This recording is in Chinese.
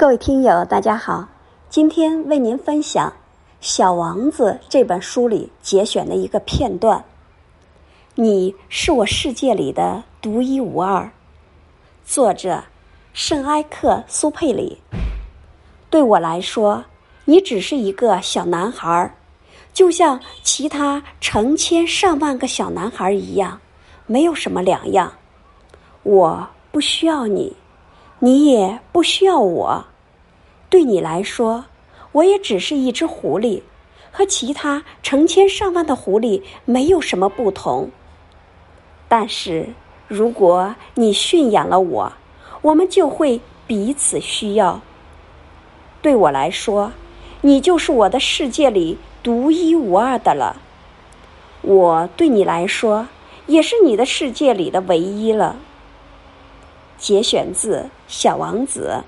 各位听友，大家好，今天为您分享《小王子》这本书里节选的一个片段。你是我世界里的独一无二。作者：圣埃克苏佩里。对我来说，你只是一个小男孩，就像其他成千上万个小男孩一样，没有什么两样。我不需要你，你也不需要我。对你来说，我也只是一只狐狸，和其他成千上万的狐狸没有什么不同。但是，如果你驯养了我，我们就会彼此需要。对我来说，你就是我的世界里独一无二的了。我对你来说，也是你的世界里的唯一了。节选自《小王子》。